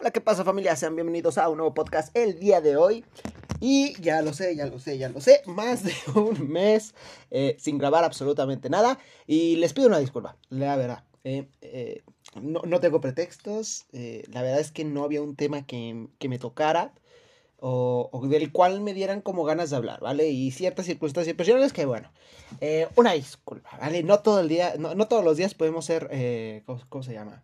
Hola, ¿qué pasa familia? Sean bienvenidos a un nuevo podcast el día de hoy. Y ya lo sé, ya lo sé, ya lo sé, más de un mes eh, sin grabar absolutamente nada. Y les pido una disculpa, la verdad. Eh, eh, no, no, tengo pretextos, la verdad es que no había un tema que, que me tocara. O, del cual me dieran como ganas de hablar, ¿vale? Y ciertas circunstancias personales que, bueno, una disculpa, ¿vale? No todo el día, no, no todos los días podemos ser, ¿cómo, ¿cómo, se llama?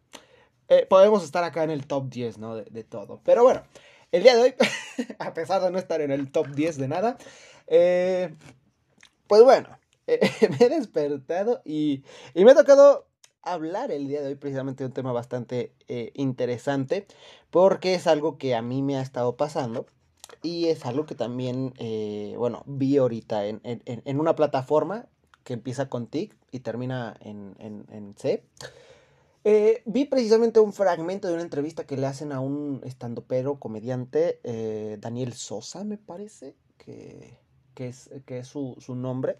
Eh, podemos estar acá en el top 10, ¿no? De, todo. Pero bueno, el día de hoy, a pesar de no estar en el top 10 de nada, eh, pues bueno, eh, me he despertado y, y, me ha tocado hablar el día de hoy precisamente de un tema bastante interesante, porque es algo que a mí me ha estado pasando. Y es algo que también, bueno, vi ahorita en, en, en, una plataforma que empieza con TIC y termina en, en C. Eh, vi precisamente un fragmento de una entrevista que le hacen a un estandopero comediante, eh, Daniel Sosa, me parece, que, que es, que es su, su, nombre,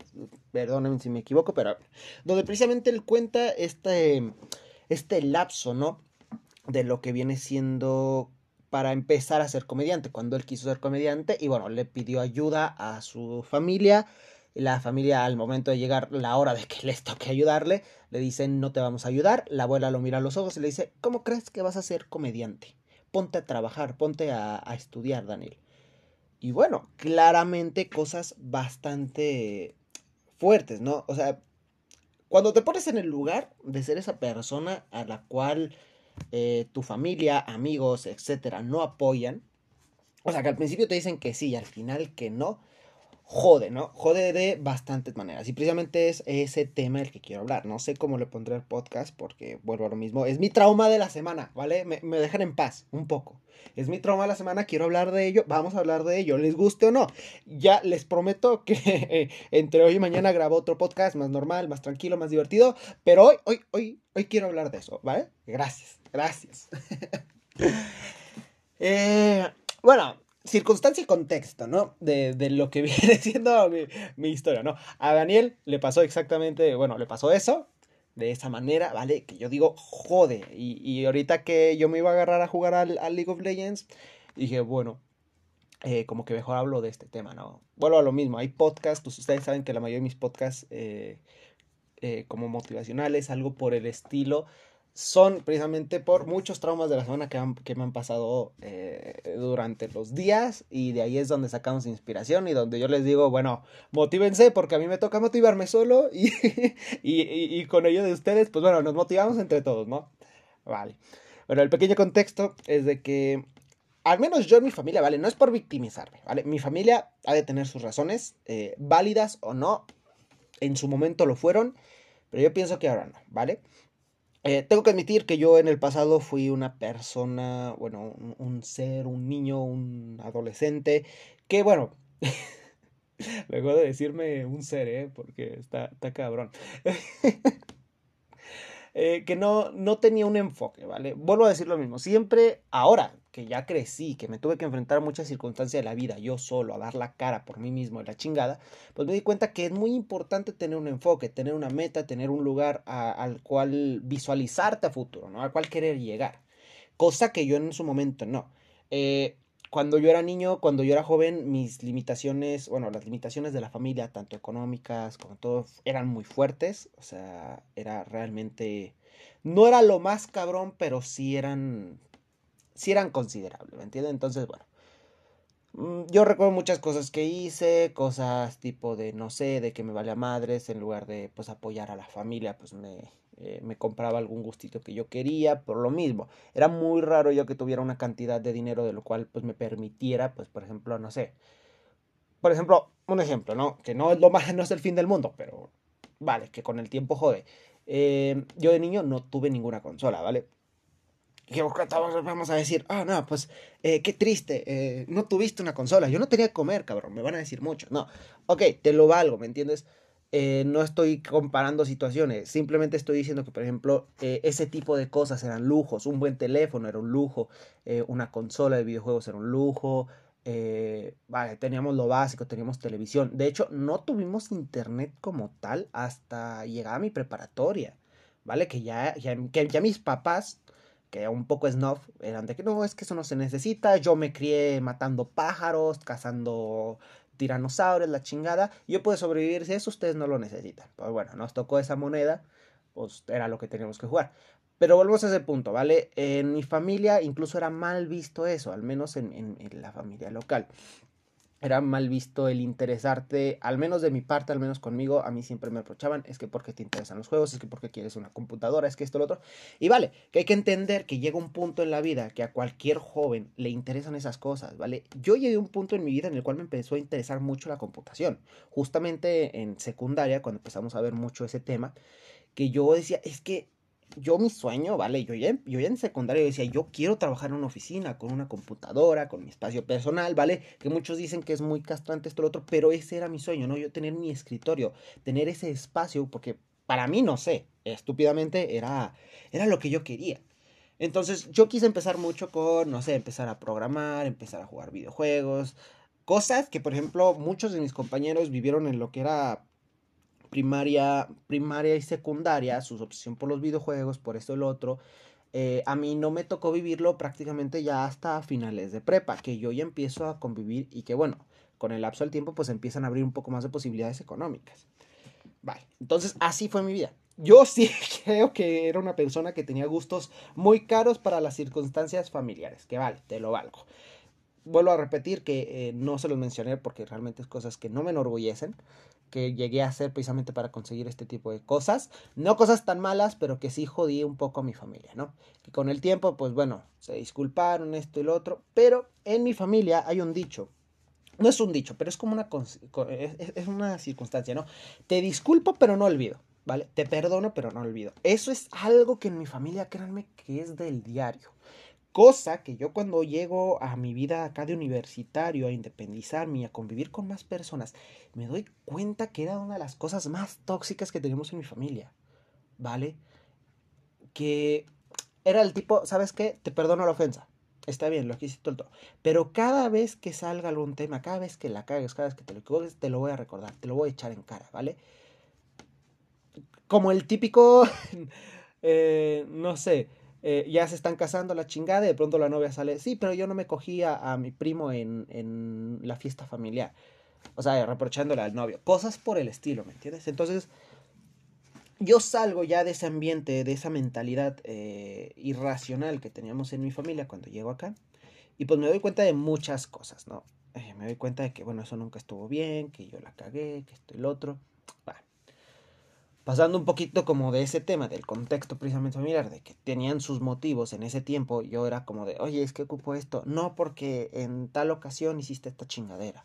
perdónenme si me equivoco, pero donde precisamente él cuenta este, este lapso, ¿no? De lo que viene siendo para empezar a ser comediante, cuando él quiso ser comediante y bueno, le pidió ayuda a su familia, la familia al momento de llegar la hora de que les toque ayudarle, le dicen no te vamos a ayudar, la abuela lo mira a los ojos y le dice, ¿cómo crees que vas a ser comediante? Ponte a trabajar, ponte a, estudiar, Daniel. Y bueno, claramente cosas bastante fuertes, ¿no? O sea, cuando te pones en el lugar de ser esa persona a la cual eh, tu familia, amigos, etcétera, no apoyan, o sea, que al principio te dicen que sí y al final que no, jode, ¿no? Jode de bastantes maneras. Y precisamente es ese tema el que quiero hablar. No sé cómo le pondré el podcast porque vuelvo a lo mismo. Es mi trauma de la semana, ¿vale? Me, dejan en paz un poco. Es mi trauma de la semana, quiero hablar de ello. Vamos a hablar de ello, les guste o no. Ya les prometo que entre hoy y mañana grabo otro podcast más normal, más tranquilo, más divertido. Pero hoy, hoy, hoy, hoy quiero hablar de eso, ¿vale? Gracias, gracias. eh, bueno, circunstancia y contexto, ¿no? De, de lo que viene siendo mi, historia, ¿no? A Daniel le pasó exactamente, bueno, le pasó eso, de esa manera, ¿vale? Que yo digo, jode. Y, y ahorita que yo me iba a agarrar a jugar al, al League of Legends, dije, bueno, eh, como que mejor hablo de este tema, ¿no? Vuelvo a lo mismo, hay podcasts, pues ustedes saben que la mayoría de mis podcasts, eh, eh, como motivacionales, algo por el estilo, son precisamente por muchos traumas de la semana que, me han pasado eh, durante los días y de ahí es donde sacamos inspiración y donde yo les digo, bueno, motívense porque a mí me toca motivarme solo y, y, y, y con ello de ustedes, pues bueno, nos motivamos entre todos, ¿no? Vale. Bueno, el pequeño contexto es de que, al menos yo en mi familia, ¿vale? No es por victimizarme, ¿vale? Mi familia ha de tener sus razones, eh, válidas o no, en su momento lo fueron, pero yo pienso que ahora no, ¿vale? Eh, tengo que admitir que yo en el pasado fui una persona, bueno, un, un ser, un niño, un adolescente, que bueno, luego de decirme un ser, ¿eh? Porque está, está cabrón. eh, que no, no tenía un enfoque, ¿vale? Vuelvo a decir lo mismo, siempre, ahora que ya crecí, que me tuve que enfrentar a muchas circunstancias de la vida, yo solo, a dar la cara por mí mismo, la chingada, pues me di cuenta que es muy importante tener un enfoque, tener una meta, tener un lugar al cual visualizarte a futuro, ¿no? Al cual querer llegar. Cosa que yo en su momento no. Eh, cuando yo era niño, cuando yo era joven, mis limitaciones, bueno, las limitaciones de la familia, tanto económicas como todo, eran muy fuertes. O sea, era realmente... No era lo más cabrón, pero sí eran sí eran considerables, ¿me entiendes? Entonces, bueno. Mm, yo recuerdo muchas cosas que hice, cosas tipo de, no sé, de que me valía madres, en lugar de, pues, apoyar a la familia, pues, me, eh, me compraba algún gustito que yo quería, por lo mismo. Era muy raro yo que tuviera una cantidad de dinero de lo cual, pues, me permitiera, pues, por ejemplo, no sé. Por ejemplo, un ejemplo, ¿no? Que no es lo más, no es el fin del mundo, pero, vale, que con el tiempo jode. Eh, yo de niño no tuve ninguna consola, ¿vale? Y vamos a decir, ah, no, pues, eh, qué triste, eh, no tuviste una consola, yo no tenía que comer, cabrón, me van a decir mucho. No, ok, te lo valgo, ¿me entiendes? Eh, no estoy comparando situaciones, simplemente estoy diciendo que, por ejemplo, eh, ese tipo de cosas eran lujos, un buen teléfono era un lujo, eh, una consola de videojuegos era un lujo, vale, teníamos lo básico, teníamos televisión. De hecho, no tuvimos internet como tal hasta llegar a mi preparatoria, ¿vale? Que ya, ya, mis papás que un poco snuff, eran de que no, es que eso no se necesita, yo me crié matando pájaros, cazando tiranosaurios, la chingada, yo puedo sobrevivir si eso ustedes no lo necesitan. Pues bueno, nos tocó esa moneda, pues era lo que teníamos que jugar. Pero volvemos a ese punto, ¿vale? En mi familia incluso era mal visto eso, al menos en, en la familia local era mal visto el interesarte, al menos de mi parte, al menos conmigo, a mí siempre me reprochaban, es que porque te interesan los juegos, es que porque quieres una computadora, es que esto, lo otro. Y vale, que hay que entender que llega un punto en la vida que a cualquier joven le interesan esas cosas, ¿vale? Yo llegué a un punto en mi vida en el cual me empezó a interesar mucho la computación. Justamente en secundaria, cuando empezamos a ver mucho ese tema, que yo decía, es que yo mi sueño, ¿vale? Yo ya, yo en secundaria decía, yo quiero trabajar en una oficina, con una computadora, con mi espacio personal, ¿vale? Que muchos dicen que es muy castrante esto, lo otro, pero ese era mi sueño, ¿no? Yo tener mi escritorio, tener ese espacio, porque para mí, no sé, estúpidamente era, era lo que yo quería. Entonces yo quise empezar mucho con, no sé, empezar a programar, empezar a jugar videojuegos, cosas que, por ejemplo, muchos de mis compañeros vivieron en lo que era primaria, primaria y secundaria, su obsesión por los videojuegos, por esto y lo otro, eh, a mí no me tocó vivirlo prácticamente ya hasta finales de prepa, que yo ya empiezo a convivir y que bueno, con el lapso del tiempo pues empiezan a abrir un poco más de posibilidades económicas. Vale, entonces así fue mi vida. Yo sí creo que era una persona que tenía gustos muy caros para las circunstancias familiares, que vale, te lo valgo. Vuelvo a repetir que eh, no se los mencioné porque realmente es cosas que no me enorgullecen, que llegué a hacer precisamente para conseguir este tipo de cosas. No cosas tan malas, pero que sí jodí un poco a mi familia, ¿no? Que con el tiempo, pues bueno, se disculparon esto y lo otro. Pero en mi familia hay un dicho. No es un dicho, pero es como una, es una circunstancia, ¿no? Te disculpo, pero no olvido. ¿Vale? Te perdono, pero no olvido. Eso es algo que en mi familia, créanme, que es del diario. Cosa que yo cuando llego a mi vida acá de universitario, a independizarme y a convivir con más personas, me doy cuenta que era una de las cosas más tóxicas que tenemos en mi familia. ¿Vale? Que era el tipo, ¿sabes qué? Te perdono la ofensa. Está bien, lo hiciste todo. Pero cada vez que salga algún tema, cada vez que la cagues, cada vez que te lo equivoques, te lo voy a recordar, te lo voy a echar en cara, ¿vale? Como el típico, eh, no sé, eh, ya se están casando la chingada y de pronto la novia sale, sí, pero yo no me cogía a mi primo en, en la fiesta familiar. O sea, reprochándole al novio. Cosas por el estilo, ¿me entiendes? Entonces, yo salgo ya de ese ambiente, de esa mentalidad eh, irracional que teníamos en mi familia cuando llego acá. Y pues me doy cuenta de muchas cosas, ¿no? Eh, me doy cuenta de que, bueno, eso nunca estuvo bien, que yo la cagué, que esto y lo otro pasando un poquito como de ese tema, del contexto precisamente familiar, de que tenían sus motivos en ese tiempo, yo era como de, oye, es que ocupo esto, no porque en tal ocasión hiciste esta chingadera.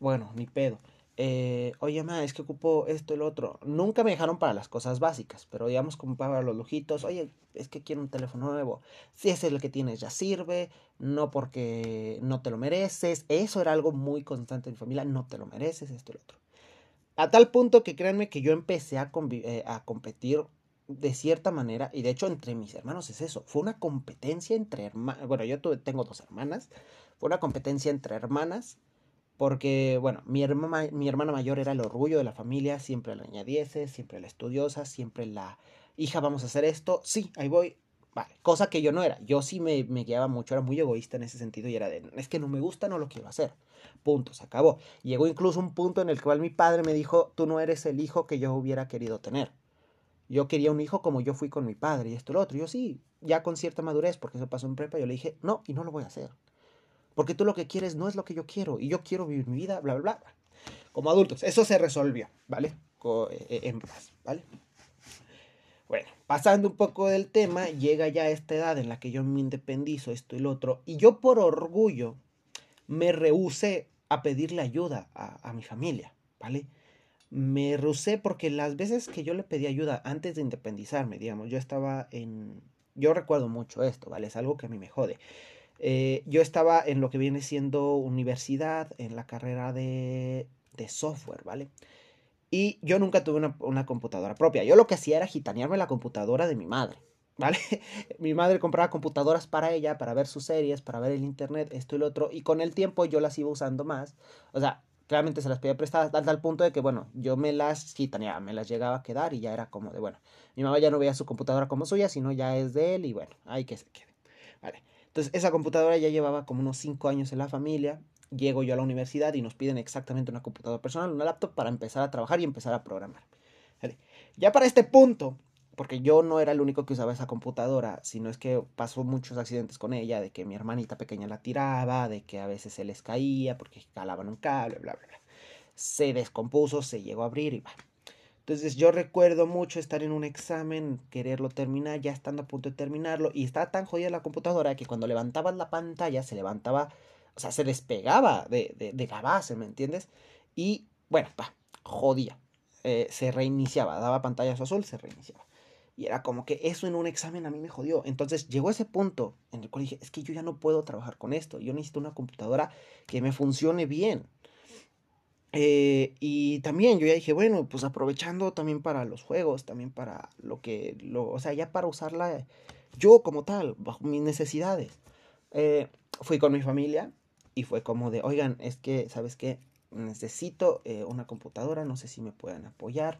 Bueno, ni pedo. Eh, oye, ma, es que ocupo esto lo otro. Nunca me dejaron para las cosas básicas, pero digamos como para los lujitos. Oye, es que quiero un teléfono nuevo. Si ese es el que tienes, ya sirve. No porque no te lo mereces. Eso era algo muy constante en mi familia. No te lo mereces, esto lo otro. A tal punto que créanme que yo empecé a, eh, a competir de cierta manera, y de hecho entre mis hermanos es eso, fue una competencia entre hermanas, bueno, yo tengo dos hermanas, fue una competencia entre hermanas, porque, bueno, mi, hermana, mi hermana mayor era el orgullo de la familia, siempre la añadiese, siempre la estudiosa, siempre la hija, vamos a hacer esto, sí, ahí voy, vale, cosa que yo no era, yo sí me, me guiaba mucho, era muy egoísta en ese sentido y era de, es que no me gusta, no lo quiero hacer. Punto, se acabó. Llegó incluso un punto en el cual mi padre me dijo, tú no eres el hijo que yo hubiera querido tener. Yo quería un hijo como yo fui con mi padre y esto y lo otro. Yo sí, ya con cierta madurez, porque eso pasó en prepa, yo le dije, no, y no lo voy a hacer. Porque tú lo que quieres no es lo que yo quiero y yo quiero vivir mi vida, bla, bla, bla. Como adultos, eso se resolvió, ¿vale? Eh, eh, en paz, ¿vale? Bueno, pasando un poco del tema, llega ya esta edad en la que yo me independizo, esto y lo otro, y yo por orgullo me rehusé a pedirle ayuda a, mi familia, ¿vale? Me rehusé porque las veces que yo le pedí ayuda antes de independizarme, digamos, yo estaba en... Yo recuerdo mucho esto, ¿vale? Es algo que a mí me jode. Eh, yo estaba en lo que viene siendo universidad, en la carrera de, de software, ¿vale? Y yo nunca tuve una, una, computadora propia. Yo lo que hacía era gitanearme la computadora de mi madre. ¿Vale? Mi madre compraba computadoras para ella, para ver sus series, para ver el internet, esto y lo otro, y con el tiempo yo las iba usando más. O sea, claramente se las pedía prestadas hasta el punto de que, bueno, yo me las quitaría, me las llegaba a quedar y ya era como de, bueno, mi mamá ya no veía su computadora como suya, sino ya es de él y bueno, hay que se quede. Vale. Entonces, esa computadora ya llevaba como unos 5 años en la familia. Llego yo a la universidad y nos piden exactamente una computadora personal, una laptop para empezar a trabajar y empezar a programar. Vale. Ya para este punto, porque yo no era el único que usaba esa computadora, sino es que pasó muchos accidentes con ella, de que mi hermanita pequeña la tiraba, de que a veces se les caía porque calaban un cable, bla, bla, bla. Se descompuso, se llegó a abrir y va. Entonces yo recuerdo mucho estar en un examen, quererlo terminar, ya estando a punto de terminarlo, y estaba tan jodida la computadora que cuando levantabas la pantalla se levantaba, o sea, se despegaba de, de, de la base, ¿me entiendes? Y bueno, va, jodía. Eh, se reiniciaba, daba pantallazo azul, se reiniciaba. Y era como que eso en un examen a mí me jodió. Entonces llegó ese punto en el cual dije, es que yo ya no puedo trabajar con esto. Yo necesito una computadora que me funcione bien. Eh, y también yo ya dije, bueno, pues aprovechando también para los juegos, también para lo que, lo, o sea, ya para usarla yo como tal, bajo mis necesidades. Eh, fui con mi familia y fue como de, oigan, es que, ¿sabes qué? Necesito eh, una computadora, no sé si me puedan apoyar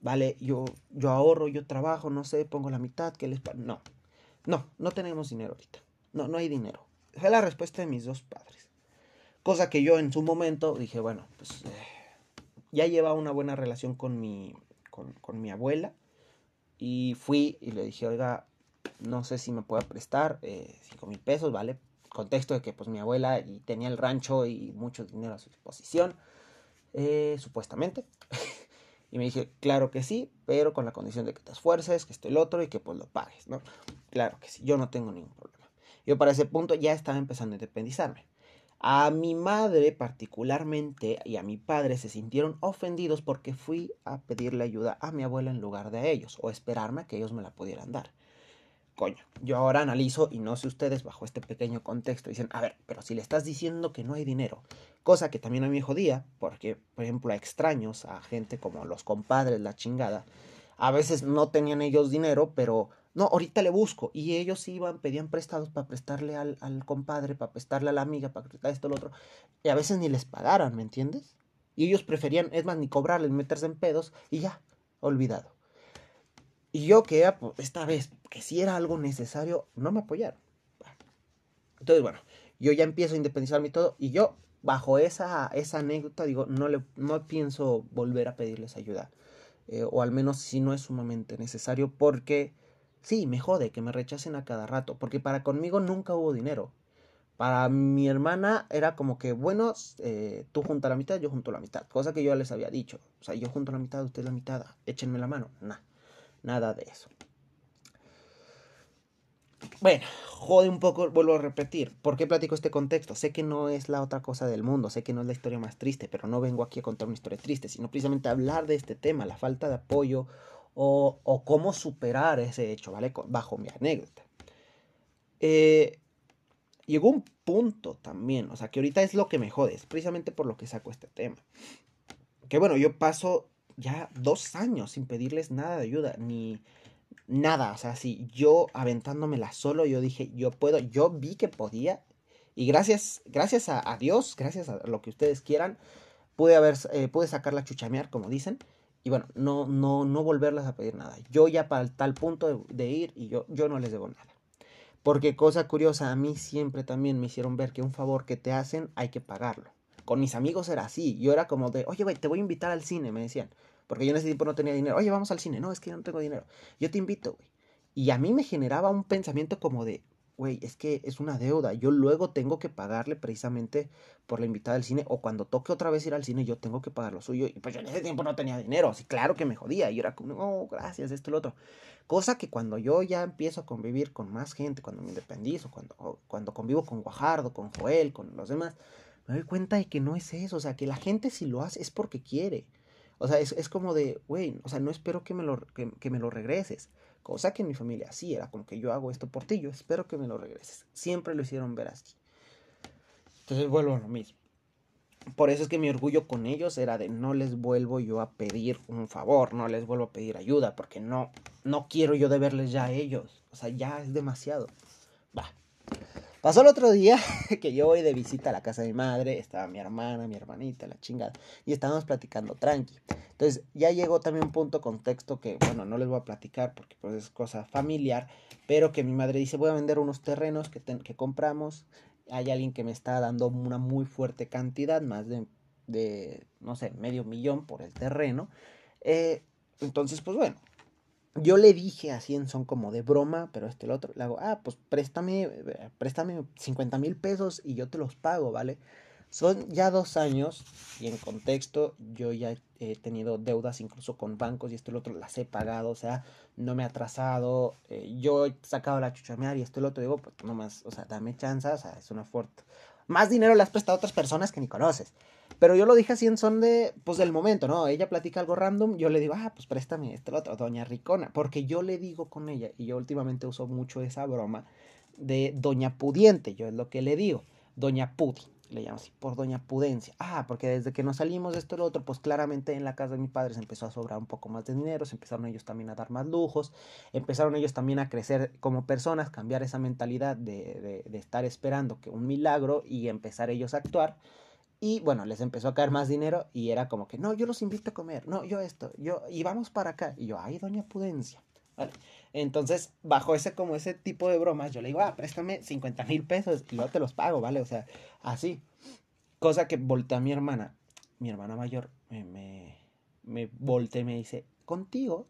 vale, yo, yo ahorro, yo trabajo, no sé, pongo la mitad, que les... No, no, no tenemos dinero ahorita. No, no hay dinero. Fue la respuesta de mis dos padres. Cosa que yo en su momento dije, bueno, pues eh, ya lleva una buena relación con mi, con, con, mi abuela. Y fui y le dije, oiga, no sé si me puede prestar eh, cinco mil pesos, ¿vale? Contexto de que pues mi abuela y tenía el rancho y mucho dinero a su disposición, eh, supuestamente. Y me dije, claro que sí, pero con la condición de que te esfuerces, que esté el otro y que pues lo pagues, ¿no? Claro que sí, yo no tengo ningún problema. Yo para ese punto ya estaba empezando a independizarme. A mi madre particularmente y a mi padre se sintieron ofendidos porque fui a pedirle ayuda a mi abuela en lugar de a ellos o esperarme a que ellos me la pudieran dar coño, yo ahora analizo y no sé ustedes bajo este pequeño contexto dicen, a ver, pero si le estás diciendo que no hay dinero, cosa que también a mí me jodía, porque por ejemplo a extraños, a gente como los compadres, la chingada, a veces no tenían ellos dinero, pero no, ahorita le busco. Y ellos iban, pedían prestados para prestarle al, compadre, para prestarle a la amiga, para prestar esto, lo otro. Y a veces ni les pagaran, ¿me entiendes? Y ellos preferían, es más, ni cobrarles, meterse en pedos y ya, olvidado. Y yo que esta vez, que si era algo necesario, no me apoyaron. Entonces, bueno, yo ya empiezo a independizarme y todo, y yo, bajo esa, esa anécdota, digo, no, le, no pienso volver a pedirles ayuda. Eh, o al menos si no es sumamente necesario, porque sí, me jode que me rechacen a cada rato, porque para conmigo nunca hubo dinero. Para mi hermana era como que, bueno, eh, tú junta la mitad, yo junto la mitad, cosa que yo les había dicho. O sea, yo junto la mitad, usted la mitad, échenme la mano. Nah. Nada de eso. Bueno, jode un poco, vuelvo a repetir. ¿Por qué platico este contexto? Sé que no es la otra cosa del mundo, sé que no es la historia más triste, pero no vengo aquí a contar una historia triste, sino precisamente a hablar de este tema, la falta de apoyo o, cómo superar ese hecho, ¿vale? Bajo mi anécdota. Eh, llegó un punto también, o sea, que ahorita es lo que me jode, es precisamente por lo que saco este tema. Que bueno, yo paso ya dos años sin pedirles nada de ayuda, ni nada. O sea, si yo aventándomela solo, yo dije, yo puedo, yo vi que podía. Y gracias, gracias a, Dios, gracias a lo que ustedes quieran, pude haber, eh, pude sacarla a chuchamear, como dicen. Y bueno, no, no, no volverlas a pedir nada. Yo ya para tal punto de, de ir y yo, yo no les debo nada. Porque cosa curiosa, a mí siempre también me hicieron ver que un favor que te hacen hay que pagarlo. Con mis amigos era así. Yo era como de, oye, güey, te voy a invitar al cine, me decían. Porque yo en ese tiempo no tenía dinero. Oye, vamos al cine. No, es que yo no tengo dinero. Yo te invito, güey. Y a mí me generaba un pensamiento como de, güey, es que es una deuda. Yo luego tengo que pagarle precisamente por la invitada al cine. O cuando toque otra vez ir al cine, yo tengo que pagar lo suyo. Y pues yo en ese tiempo no tenía dinero. Así claro que me jodía. Y era como, no, gracias, esto y lo otro. Cosa que cuando yo ya empiezo a convivir con más gente, cuando me independizo, cuando, cuando convivo con Guajardo, con Joel, con los demás, me doy cuenta de que no es eso, o sea, que la gente si lo hace es porque quiere. O sea, es, es como de, güey, o sea, no espero que me, lo, que, me lo regreses. Cosa que en mi familia sí era como que yo hago esto por ti, yo espero que me lo regreses. Siempre lo hicieron ver así. Entonces vuelvo a lo mismo. Por eso es que mi orgullo con ellos era de no les vuelvo yo a pedir un favor, no les vuelvo a pedir ayuda, porque no, no quiero yo deberles ya a ellos. O sea, ya es demasiado. Va. Pasó el otro día que yo voy de visita a la casa de mi madre, estaba mi hermana, mi hermanita, la chingada, y estábamos platicando tranqui. Entonces ya llegó también un punto contexto que, bueno, no les voy a platicar porque pues es cosa familiar, pero que mi madre dice, voy a vender unos terrenos que, que compramos, hay alguien que me está dando una muy fuerte cantidad, más de, de no sé, medio millón por el terreno. Eh, entonces, pues bueno, yo le dije así en son como de broma, pero este el otro, le hago, ah, pues préstame, préstame 50 mil pesos y yo te los pago, ¿vale? Son ya dos años y en contexto yo ya he tenido deudas incluso con bancos y esto lo otro las he pagado, o sea, no me he atrasado, eh, yo he sacado la chuchamear y esto lo otro, digo, pues nomás, o sea, dame chance, o sea, es una fuerte. Más dinero le has prestado a otras personas que ni conoces. Pero yo lo dije así en son de, pues del momento, ¿no? Ella platica algo random, yo le digo, ah, pues préstame este lo otro, Doña Ricona, porque yo le digo con ella, y yo últimamente uso mucho esa broma de Doña Pudiente, yo es lo que le digo, Doña Pudi, le llamo así, por Doña Pudencia. Ah, porque desde que nos salimos de esto y lo otro, pues claramente en la casa de mi padre se empezó a sobrar un poco más de dinero, se empezaron ellos también a dar más lujos, empezaron ellos también a crecer como personas, cambiar esa mentalidad de, de, de estar esperando que un milagro y empezar ellos a actuar. Y bueno, les empezó a caer más dinero y era como que, no, yo los invito a comer, no, yo esto, yo, y vamos para acá. Y yo, ay, doña Pudencia. Vale. Entonces, bajo ese, como ese tipo de bromas, yo le digo, ah, préstame 50 mil pesos y yo te los pago, ¿vale? O sea, así. Cosa que voltea a mi hermana, mi hermana mayor, me, me, me voltea y me dice, contigo,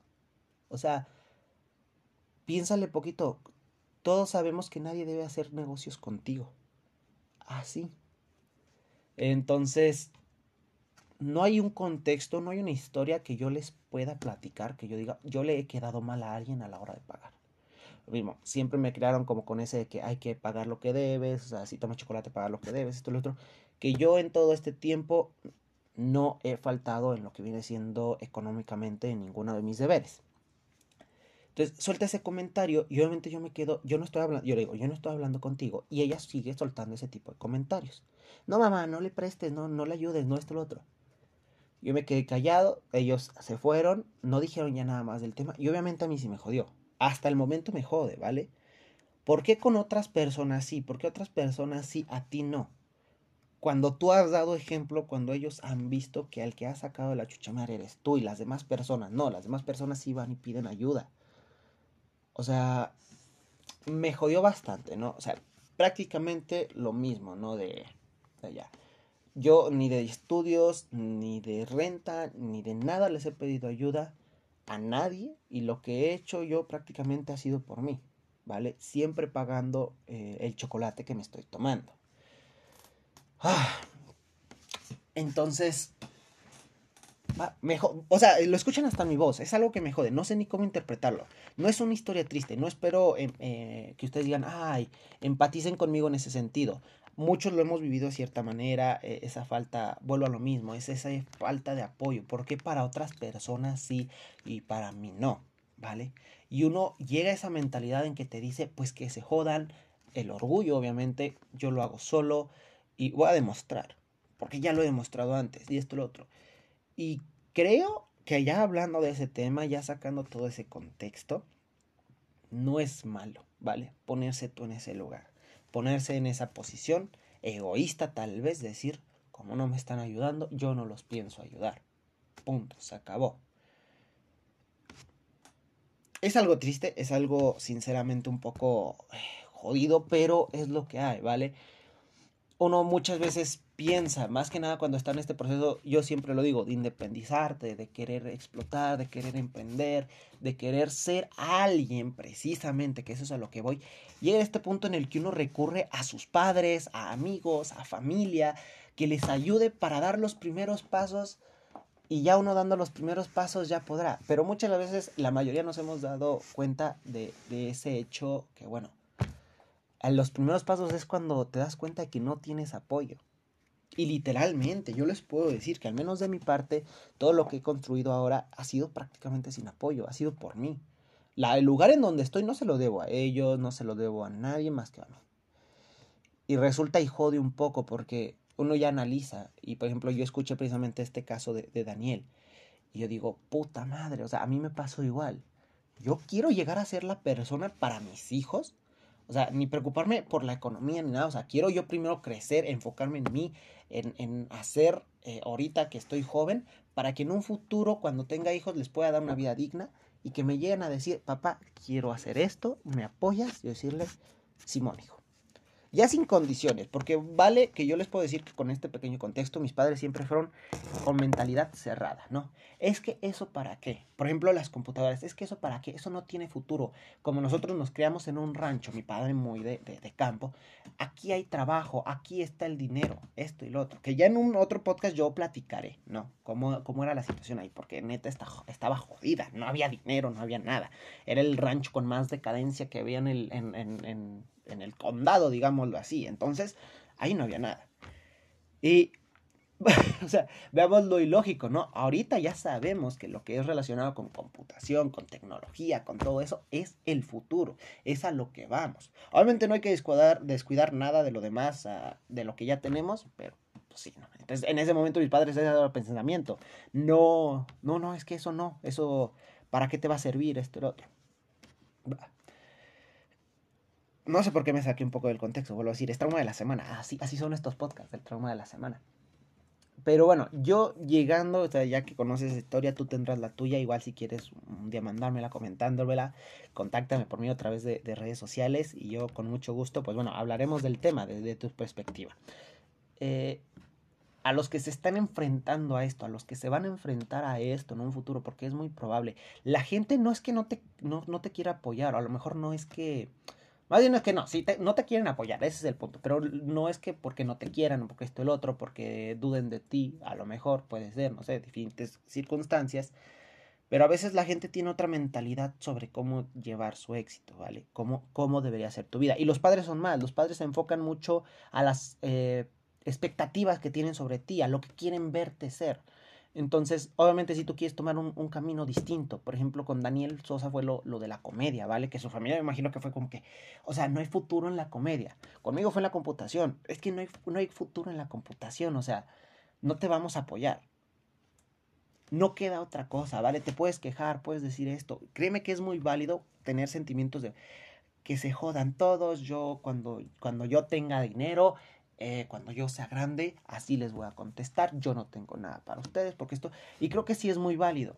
o sea, piénsale poquito, todos sabemos que nadie debe hacer negocios contigo. Así. Entonces, no hay un contexto, no hay una historia que yo les pueda platicar, que yo diga, yo le he quedado mal a alguien a la hora de pagar. Lo mismo, siempre me crearon como con ese de que hay que pagar lo que debes, o sea, si tomas chocolate, pagar lo que debes, esto y lo otro. Que yo en todo este tiempo no he faltado en lo que viene siendo económicamente en ninguno de mis deberes. Entonces, suelta ese comentario y obviamente yo me quedo, yo no estoy hablando, yo le digo, yo no estoy hablando contigo y ella sigue soltando ese tipo de comentarios. No, mamá, no le prestes, no, no le ayudes, no esto, lo otro. Yo me quedé callado, ellos se fueron, no dijeron ya nada más del tema y obviamente a mí sí me jodió. Hasta el momento me jode, ¿vale? ¿Por qué con otras personas sí? ¿Por qué otras personas sí, a ti no? Cuando tú has dado ejemplo, cuando ellos han visto que al que ha sacado la chuchamar eres tú y las demás personas, no, las demás personas sí van y piden ayuda. O sea, me jodió bastante, ¿no? O sea, prácticamente lo mismo, ¿no? De, allá. Yo ni de estudios, ni de renta, ni de nada les he pedido ayuda a nadie y lo que he hecho yo prácticamente ha sido por mí, ¿vale? Siempre pagando eh, el chocolate que me estoy tomando. Ah. Entonces, o sea, lo escuchan hasta mi voz, es algo que me jode, no sé ni cómo interpretarlo. No es una historia triste, no espero em, eh, que ustedes digan, ay, empaticen conmigo en ese sentido. Muchos lo hemos vivido de cierta manera, eh, esa falta, vuelvo a lo mismo, es esa falta de apoyo. porque para otras personas sí y para mí no? ¿Vale? Y uno llega a esa mentalidad en que te dice, pues que se jodan, el orgullo, obviamente, yo lo hago solo y voy a demostrar, porque ya lo he demostrado antes y esto y lo otro. Y creo que ya hablando de ese tema, ya sacando todo ese contexto, no es malo, ¿vale? Ponerse tú en ese lugar, ponerse en esa posición egoísta tal vez, decir, como no me están ayudando, yo no los pienso ayudar. Punto, se acabó. Es algo triste, es algo sinceramente un poco eh, jodido, pero es lo que hay, ¿vale? Uno muchas veces piensa, más que nada cuando está en este proceso, yo siempre lo digo, de independizarte, de querer explotar, de querer emprender, de querer ser alguien precisamente, que eso es a lo que voy. Llega este punto en el que uno recurre a sus padres, a amigos, a familia, que les ayude para dar los primeros pasos y ya uno dando los primeros pasos ya podrá. Pero muchas veces la mayoría nos hemos dado cuenta de, de ese hecho que bueno, en los primeros pasos es cuando te das cuenta que no tienes apoyo y literalmente, yo les puedo decir que al menos de mi parte, todo lo que he construido ahora ha sido prácticamente sin apoyo, ha sido por mí. La, el lugar en donde estoy no se lo debo a ellos, no se lo debo a nadie más que a mí. Y resulta y jode un poco porque uno ya analiza, y por ejemplo yo escuché precisamente este caso de, de Daniel, y yo digo, puta madre, o sea, a mí me pasó igual. Yo quiero llegar a ser la persona para mis hijos O sea, ni preocuparme por la economía ni nada. O sea, quiero yo primero crecer, enfocarme en mí, en, en hacer eh, ahorita que estoy joven, para que en un futuro, cuando tenga hijos, les pueda dar una vida digna y que me lleguen a decir, papá, quiero hacer esto, ¿me apoyas? Y decirles, Simón, hijo ya sin condiciones, porque vale que yo les puedo decir que con este pequeño contexto mis padres siempre fueron con mentalidad cerrada, ¿no? Es que eso para qué, por ejemplo las computadoras, es que eso para qué, eso no tiene futuro, como nosotros nos criamos en un rancho, mi padre muy de, de, campo, aquí hay trabajo, aquí está el dinero, esto y lo otro, que ya en un otro podcast yo platicaré, ¿no? Cómo, cómo era la situación ahí, porque neta estaba jodida, no había dinero, no había nada, era el rancho con más decadencia que había en, el, en, en en el condado, digámoslo así. Entonces, ahí no había nada. Y, o sea, veamos lo ilógico, ¿no? Ahorita ya sabemos que lo que es relacionado con computación, con tecnología, con todo eso, es el futuro, es a lo que vamos. Obviamente no hay que descuidar, descuidar nada de lo demás, ah, de lo que ya tenemos, pero pues sí, ¿no? Entonces, en ese momento mis padres se dado el pensamiento, no, no, no, es que eso no, eso, ¿para qué te va a servir esto y lo otro? No sé por qué me saqué un poco del contexto, vuelvo a decir, es trauma de la semana. Así, así son estos podcasts, el trauma de la semana. Pero bueno, yo llegando, ya que conoces esa historia, tú tendrás la tuya. Igual si quieres un día mandármela, comentándomela, contáctame por mí a través de, redes sociales y yo con mucho gusto, pues bueno, hablaremos del tema desde tu perspectiva. Eh, a los que se están enfrentando a esto, a los que se van a enfrentar a esto en un futuro, porque es muy probable. La gente no es que no te, no, no te quiera apoyar, o a lo mejor no es que más bien es que no, si no te quieren apoyar, ese es el punto. Pero no es que porque no te quieran, porque esto el otro, porque duden de ti, a lo mejor puede ser, no sé, diferentes circunstancias. Pero a veces la gente tiene otra mentalidad sobre cómo llevar su éxito, ¿vale? Cómo, cómo debería ser tu vida. Y los padres son más, los padres se enfocan mucho a las eh, expectativas que tienen sobre ti, a lo que quieren verte ser. Entonces, obviamente, si tú quieres tomar un, camino distinto, por ejemplo, con Daniel Sosa fue lo, lo, de la comedia, ¿vale? Que su familia me imagino que fue como que, o sea, no hay futuro en la comedia. Conmigo fue en la computación. Es que no hay, no hay futuro en la computación, o sea, no te vamos a apoyar. No queda otra cosa, ¿vale? Te puedes quejar, puedes decir esto. Créeme que es muy válido tener sentimientos de que se jodan todos. Yo, cuando, cuando yo tenga dinero, eh, cuando yo sea grande, así les voy a contestar, yo no tengo nada para ustedes, porque esto, y creo que sí es muy válido,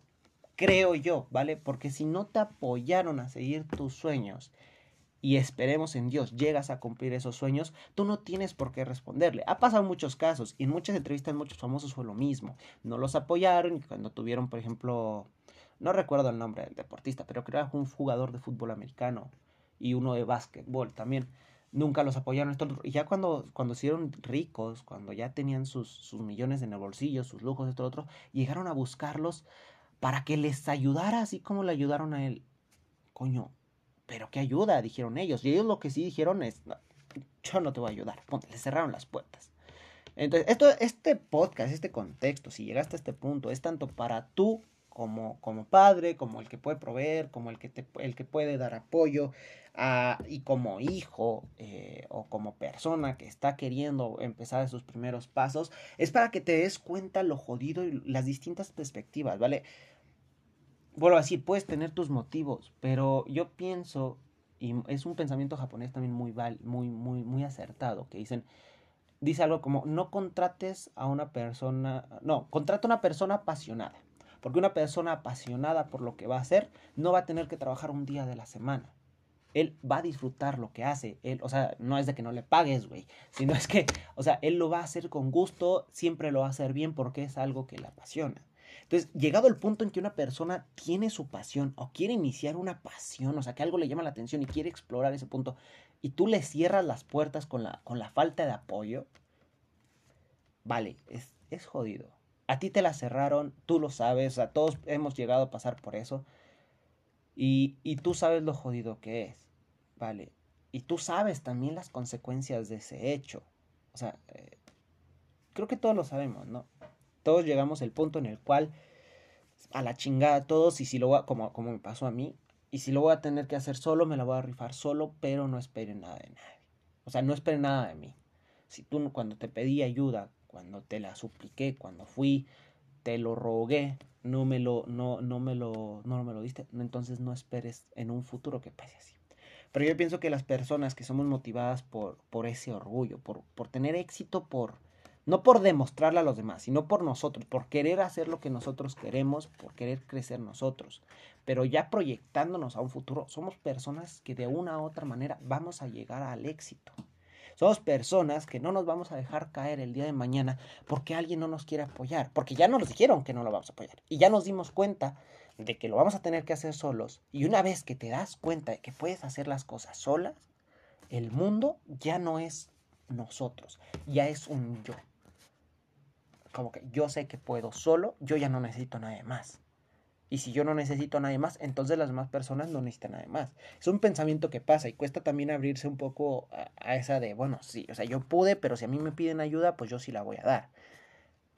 creo yo, ¿vale? Porque si no te apoyaron a seguir tus sueños y esperemos en Dios, llegas a cumplir esos sueños, tú no tienes por qué responderle. Ha pasado muchos casos y en muchas entrevistas muchos famosos fue lo mismo. No los apoyaron y cuando tuvieron, por ejemplo, no recuerdo el nombre del deportista, pero creo que era un jugador de fútbol americano y uno de básquetbol también nunca los apoyaron. Esto, y ya cuando, cuando hicieron ricos, cuando ya tenían sus, sus millones en el bolsillo, sus lujos, esto, otro, llegaron a buscarlos para que les ayudara así como le ayudaron a él. Coño, pero qué ayuda, dijeron ellos. Y ellos lo que sí dijeron es, yo no te voy a ayudar. Ponte, les cerraron las puertas. Entonces, esto, este podcast, este contexto, si llegaste a este punto, es tanto para tú como, como padre, como el que puede proveer, como el que, te, el que puede dar apoyo, ah, y como hijo eh, o como persona que está queriendo empezar sus primeros pasos, es para que te des cuenta lo jodido y las distintas perspectivas, ¿vale? Vuelvo a decir, puedes tener tus motivos, pero yo pienso, y es un pensamiento japonés también muy, muy, muy, muy acertado, que dicen, dice algo como, no contrates a una persona, no, contrata a una persona apasionada porque una persona apasionada por lo que va a hacer no va a tener que trabajar un día de la semana. Él va a disfrutar lo que hace. Él, o sea, no es de que no le pagues, güey. Sino es que, o sea, él lo va a hacer con gusto, siempre lo va a hacer bien porque es algo que le apasiona. Entonces, llegado el punto en que una persona tiene su pasión o quiere iniciar una pasión, o sea, que algo le llama la atención y quiere explorar ese punto, y tú le cierras las puertas con la, con la falta de apoyo, vale, es, es jodido. A ti te la cerraron, tú lo sabes, a todos hemos llegado a pasar por eso. Y, y tú sabes lo jodido que es, ¿vale? Y tú sabes también las consecuencias de ese hecho. O sea, eh, creo que todos lo sabemos, ¿no? Todos llegamos al punto en el cual a la chingada todos y si lo voy a, como, como me pasó a mí, y si lo voy a tener que hacer solo, me la voy a rifar solo, pero no esperen nada de nadie. O sea, no esperen nada de mí. Si tú cuando te pedí ayuda, cuando te la supliqué, cuando fui, te lo rogué, no me lo, no, no me lo, no me lo diste, entonces no esperes en un futuro que pase así. Pero yo pienso que las personas que somos motivadas por, por ese orgullo, por, por tener éxito, por no por demostrarle a los demás, sino por nosotros, por querer hacer lo que nosotros queremos, por querer crecer nosotros. Pero ya proyectándonos a un futuro, somos personas que de una u otra manera vamos a llegar al éxito. Somos personas que no nos vamos a dejar caer el día de mañana porque alguien no nos quiere apoyar, porque ya nos dijeron que no lo vamos a apoyar. Y ya nos dimos cuenta de que lo vamos a tener que hacer solos. Y una vez que te das cuenta de que puedes hacer las cosas solas, el mundo ya no es nosotros, ya es un yo. Como que yo sé que puedo solo, yo ya no necesito nada más. Y si yo no necesito a nadie más, entonces las demás personas no necesitan a nadie más. Es un pensamiento que pasa y cuesta también abrirse un poco a, esa de, bueno, sí, o sea, yo pude, pero si a mí me piden ayuda, pues yo sí la voy a dar.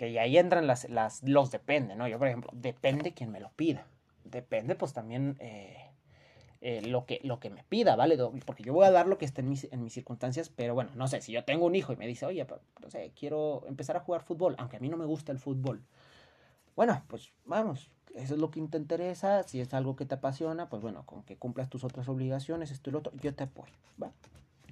Que ahí entran las, las, los depende, ¿no? Yo, por ejemplo, depende quien me lo pida. Depende, pues también eh, eh, lo, que, lo que me pida, ¿vale? Porque yo voy a dar lo que esté en mis, en mis circunstancias, pero bueno, no sé, si yo tengo un hijo y me dice, oye, no sé, quiero empezar a jugar fútbol, aunque a mí no me gusta el fútbol. Bueno, pues vamos, eso es lo que te interesa, si es algo que te apasiona, pues bueno, con que cumplas tus otras obligaciones, esto y lo otro, yo te apoyo, ¿va?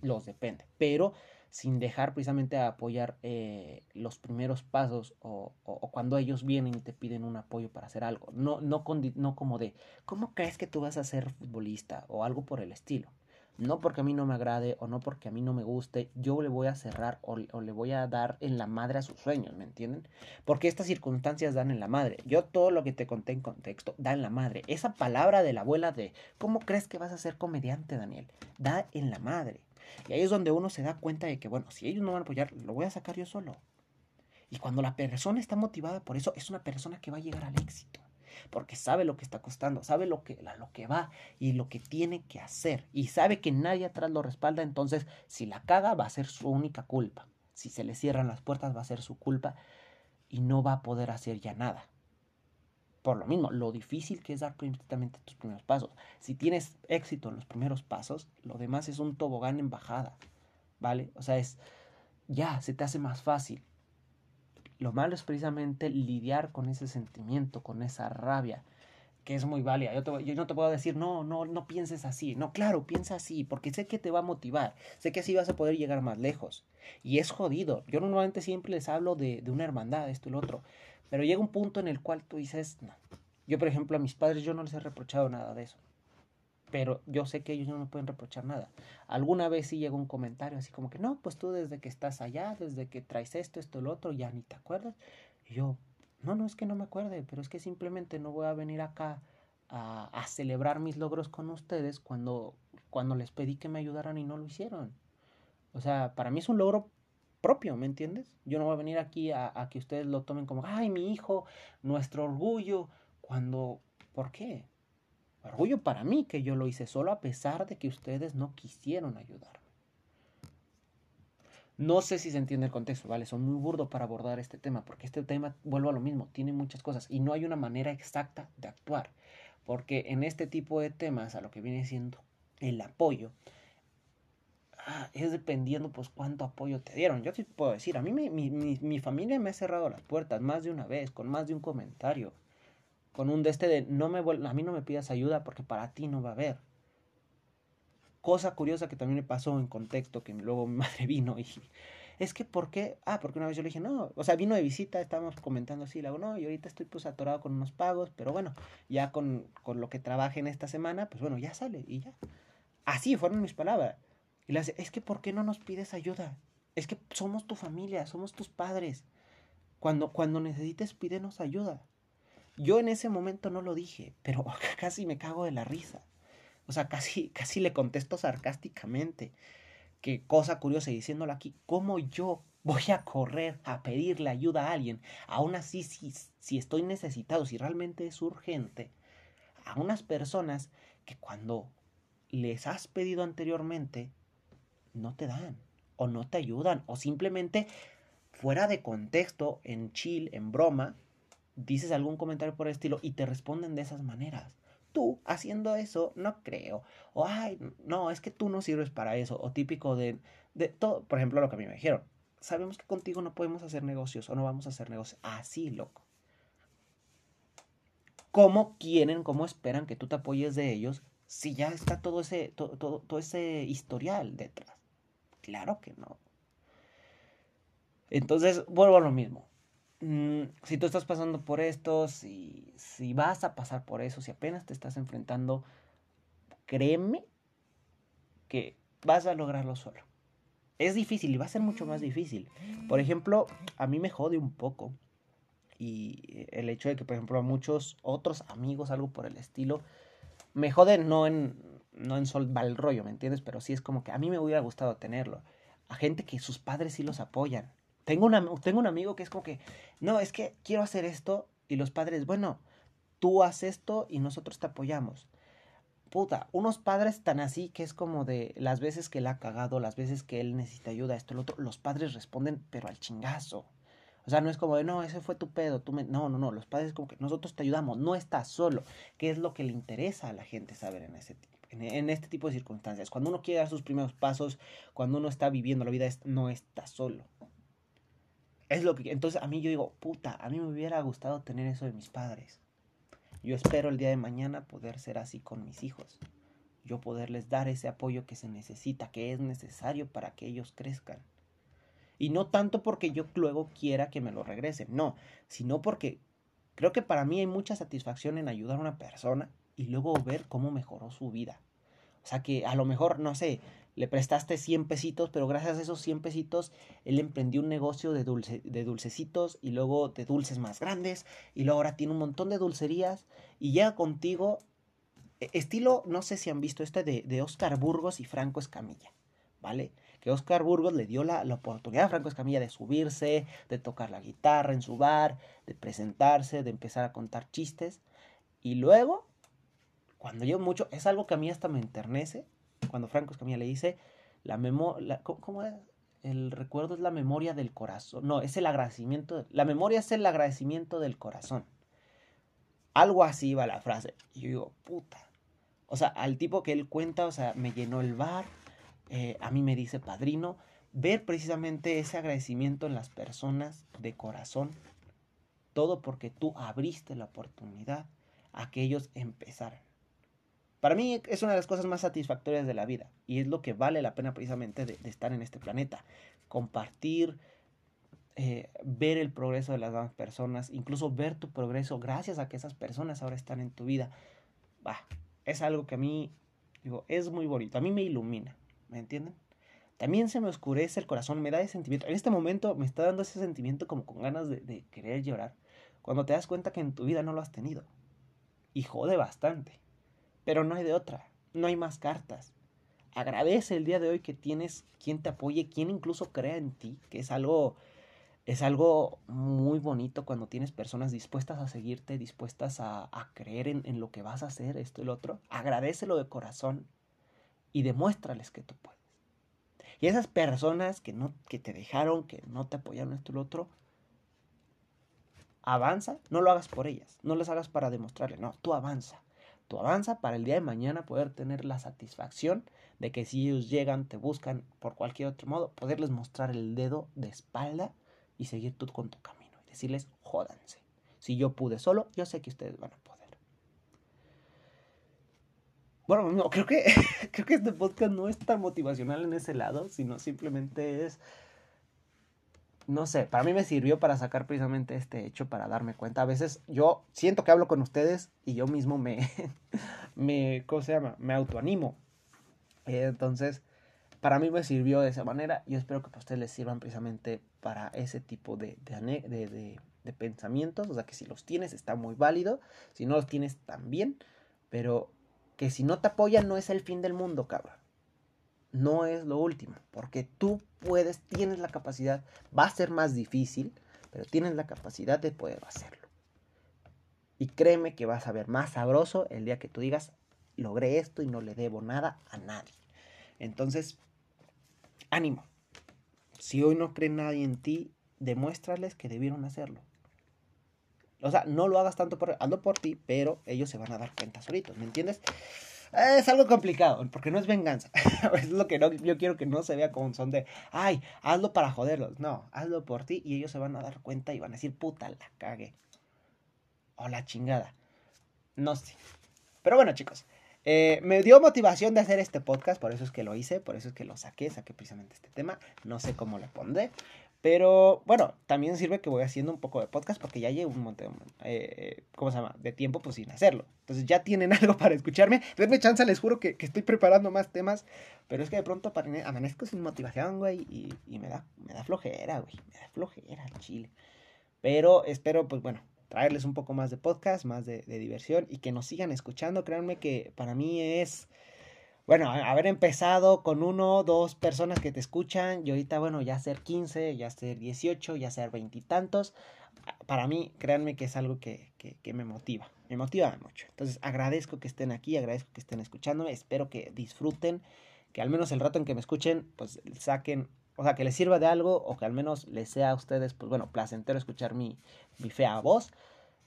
Los depende, pero sin dejar precisamente apoyar eh, los primeros pasos o, cuando ellos vienen y te piden un apoyo para hacer algo, no, no, no como de, ¿cómo crees que tú vas a ser futbolista? o algo por el estilo no porque a mí no me agrade o no porque a mí no me guste, yo le voy a cerrar o, le voy a dar en la madre a sus sueños, ¿me entienden? Porque estas circunstancias dan en la madre. Yo todo lo que te conté en contexto da en la madre. Esa palabra de la abuela de, ¿cómo crees que vas a ser comediante, Daniel? Da en la madre. Y ahí es donde uno se da cuenta de que, bueno, si ellos no van a apoyar, lo voy a sacar yo solo. Y cuando la persona está motivada por eso, es una persona que va a llegar al éxito porque sabe lo que está costando, sabe lo que, lo que va y lo que tiene que hacer y sabe que nadie atrás lo respalda, entonces si la caga va a ser su única culpa. Si se le cierran las puertas va a ser su culpa y no va a poder hacer ya nada. Por lo mismo, lo difícil que es dar precisamente tus primeros pasos. Si tienes éxito en los primeros pasos, lo demás es un tobogán en bajada, ¿vale? O sea, es ya, se te hace más fácil. Lo malo es precisamente lidiar con ese sentimiento, con esa rabia, que es muy válida. Yo, yo, no te puedo decir, no, no, no pienses así. No, claro, piensa así, porque sé que te va a motivar. Sé que así vas a poder llegar más lejos. Y es jodido. Yo normalmente siempre les hablo de, de una hermandad, esto y lo otro. Pero llega un punto en el cual tú dices, no. Yo, por ejemplo, a mis padres yo no les he reprochado nada de eso pero yo sé que ellos no me pueden reprochar nada. Alguna vez sí llegó un comentario así como que, no, pues tú desde que estás allá, desde que traes esto, esto, lo otro, ya ni te acuerdas. Y yo, no, no es que no me acuerde, pero es que simplemente no voy a venir acá a, a celebrar mis logros con ustedes cuando, cuando les pedí que me ayudaran y no lo hicieron. O sea, para mí es un logro propio, ¿me entiendes? Yo no voy a venir aquí a, que ustedes lo tomen como, ay, mi hijo, nuestro orgullo, cuando, ¿por qué? Orgullo para mí que yo lo hice solo a pesar de que ustedes no quisieron ayudarme. No sé si se entiende el contexto, ¿vale? Son muy burdo para abordar este tema, porque este tema, vuelvo a lo mismo, tiene muchas cosas y no hay una manera exacta de actuar. Porque en este tipo de temas, a lo que viene siendo el apoyo, es dependiendo pues cuánto apoyo te dieron. Yo sí puedo decir, a mí mi, mi familia me ha cerrado las puertas más de una vez, con más de un comentario con un de este de no me a mí no me pidas ayuda porque para ti no va a haber. Cosa curiosa que también me pasó en contexto, que luego mi madre vino y es que ¿por qué? Ah, porque una vez yo le dije, no, o sea, vino de visita, estábamos comentando así, le hago, no, y ahorita estoy pues atorado con unos pagos, pero bueno, ya con, con lo que trabaje en esta semana, pues bueno, ya sale y ya. Así fueron mis palabras. Y le hace, es que ¿por qué no nos pides ayuda? Es que somos tu familia, somos tus padres. Cuando, cuando necesites, pídenos ayuda. Yo en ese momento no lo dije, pero casi me cago de la risa. O sea, casi, casi le contesto sarcásticamente. Qué cosa curiosa, diciéndolo aquí, ¿cómo yo voy a correr a pedirle ayuda a alguien? Aún así, si, si estoy necesitado, si realmente es urgente, a unas personas que cuando les has pedido anteriormente, no te dan, o no te ayudan, o simplemente fuera de contexto, en chill, en broma, dices algún comentario por el estilo y te responden de esas maneras. Tú haciendo eso, no creo. O, ay, no, es que tú no sirves para eso. O típico de, de todo, por ejemplo, lo que a mí me dijeron. Sabemos que contigo no podemos hacer negocios o no vamos a hacer negocios. Así, loco. ¿Cómo quieren, cómo esperan que tú te apoyes de ellos si ya está todo ese, todo, todo, ese historial detrás? Claro que no. Entonces, vuelvo a lo mismo. Mm, si tú estás pasando por esto, si, si vas a pasar por eso, si apenas te estás enfrentando, créeme que vas a lograrlo solo. Es difícil y va a ser mucho más difícil. Por ejemplo, a mí me jode un poco. Y el hecho de que, por ejemplo, a muchos otros amigos, algo por el estilo, me jode no en, no en sol el rollo, ¿me entiendes? Pero sí es como que a mí me hubiera gustado tenerlo. A gente que sus padres sí los apoyan. Tengo, un amigo que es como que, no, es que quiero hacer esto y los padres, bueno, tú haces esto y nosotros te apoyamos puta, unos padres tan así que es como de las veces que él ha cagado, las veces que él necesita ayuda, esto, lo otro, los padres responden, pero al chingazo. O sea, no es como de, no, ese fue tu pedo, tú me... No, no, no, los padres como que nosotros te ayudamos, no estás solo, que es lo que le interesa a la gente saber en, ese, en, este tipo de circunstancias. Cuando uno quiere dar sus primeros pasos, cuando uno está viviendo la vida, no está solo. Es lo que... Entonces a mí yo digo, puta, a mí me hubiera gustado tener eso de mis padres. Yo espero el día de mañana poder ser así con mis hijos. Yo poderles dar ese apoyo que se necesita, que es necesario para que ellos crezcan. Y no tanto porque yo luego quiera que me lo regresen, no, sino porque creo que para mí hay mucha satisfacción en ayudar a una persona y luego ver cómo mejoró su vida. O sea que a lo mejor, no sé, le prestaste 100 pesitos, pero gracias a esos 100 pesitos, él emprendió un negocio de, dulce, de dulcecitos y luego de dulces más grandes y luego ahora tiene un montón de dulcerías y llega contigo, e, estilo, no sé si han visto este de, de Oscar Burgos y Franco Escamilla, ¿vale? Que Oscar Burgos le dio la, la oportunidad a Franco Escamilla de subirse, de tocar la guitarra en su bar, de presentarse, de empezar a contar chistes y luego, cuando yo mucho, es algo que a mí hasta me enternece, cuando Franco Escamilla le dice, la memoria, ¿cómo es? El recuerdo es la memoria del corazón. No, es el agradecimiento. La memoria es el agradecimiento del corazón. Algo así va la frase. Y yo digo, puta. O sea, al tipo que él cuenta, o sea, me llenó el bar, eh, a mí me dice padrino. Ver precisamente ese agradecimiento en las personas de corazón. Todo porque tú abriste la oportunidad a que ellos empezaran. Para mí es una de las cosas más satisfactorias de la vida y es lo que vale la pena precisamente de, estar en este planeta. Compartir, eh, ver el progreso de las demás personas, incluso ver tu progreso gracias a que esas personas ahora están en tu vida. Bah, es algo que a mí, digo, es muy bonito, a mí me ilumina, ¿me entienden? También se me oscurece el corazón, me da ese sentimiento. En este momento me está dando ese sentimiento como con ganas de, de querer llorar. Cuando te das cuenta que en tu vida no lo has tenido. Y jode bastante. Pero no hay de otra, no hay más cartas. Agradece el día de hoy que tienes quien te apoye, quien incluso crea en ti, que es algo es algo muy bonito cuando tienes personas dispuestas a seguirte, dispuestas a, creer en, en, lo que vas a hacer, esto y lo otro. Agradecelo de corazón y demuéstrales que tú puedes. Y esas personas que, no, que te dejaron, que no te apoyaron, esto y lo otro, avanza, no lo hagas por ellas, no las hagas para demostrarle, no, tú avanza. Tú avanza para el día de mañana poder tener la satisfacción de que si ellos llegan, te buscan por cualquier otro modo, poderles mostrar el dedo de espalda y seguir tú con tu camino y decirles, jódanse. Si yo pude solo, yo sé que ustedes van a poder. Bueno, no, creo que, creo que este podcast no es tan motivacional en ese lado, sino simplemente es no sé, para mí me sirvió para sacar precisamente este hecho, para darme cuenta. A veces yo siento que hablo con ustedes y yo mismo me, me ¿cómo se llama? Me autoanimo. entonces, para mí me sirvió de esa manera. Yo espero que a ustedes les sirvan precisamente para ese tipo de, de, de, pensamientos. O sea, que si los tienes está muy válido. Si no los tienes también. Pero que si no te apoyan no es el fin del mundo, cabrón no es lo último, porque tú puedes, tienes la capacidad, va a ser más difícil, pero tienes la capacidad de poder hacerlo. Y créeme que vas a ver más sabroso el día que tú digas, logré esto y no le debo nada a nadie. Entonces, ánimo. Si hoy no cree nadie en ti, demuéstrales que debieron hacerlo. O sea, no lo hagas tanto por, hazlo por ti, pero ellos se van a dar cuenta solitos, ¿me entiendes? Es algo complicado, porque no es venganza. es lo que no, yo quiero que no se vea como un son de, ay, hazlo para joderlos. No, hazlo por ti y ellos se van a dar cuenta y van a decir, puta, la cagué. O la chingada. No sé. Pero bueno, chicos, Eh, me dio motivación de hacer este podcast, por eso es que lo hice, por eso es que lo saqué, saqué precisamente este tema. No sé cómo le pondré. Pero bueno, también sirve que voy haciendo un poco de podcast porque ya llevo un montón, eh, ¿cómo se llama? De tiempo pues sin hacerlo. Entonces ya tienen algo para escucharme. Denme chance, les juro que, que estoy preparando más temas. Pero es que de pronto amanezco sin motivación, güey. Y, y me, da, me da flojera, güey. Me da flojera, chile. Pero espero, pues bueno, traerles un poco más de podcast, más de, de diversión y que nos sigan escuchando. Créanme que para mí es bueno, haber empezado con uno, dos personas que te escuchan y ahorita, bueno, ya ser 15, ya ser 18, ya ser veintitantos, para mí, créanme que es algo que, que, me motiva, me motiva mucho. Entonces, agradezco que estén aquí, agradezco que estén escuchándome, espero que disfruten, que al menos el rato en que me escuchen, pues saquen, o sea, que les sirva de algo o que al menos les sea a ustedes, pues bueno, placentero escuchar mi, mi fea voz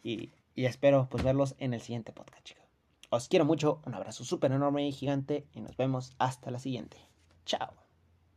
y, y espero pues verlos en el siguiente podcast, chicos. Os quiero mucho, un abrazo súper enorme y gigante y nos vemos hasta la siguiente. Chao.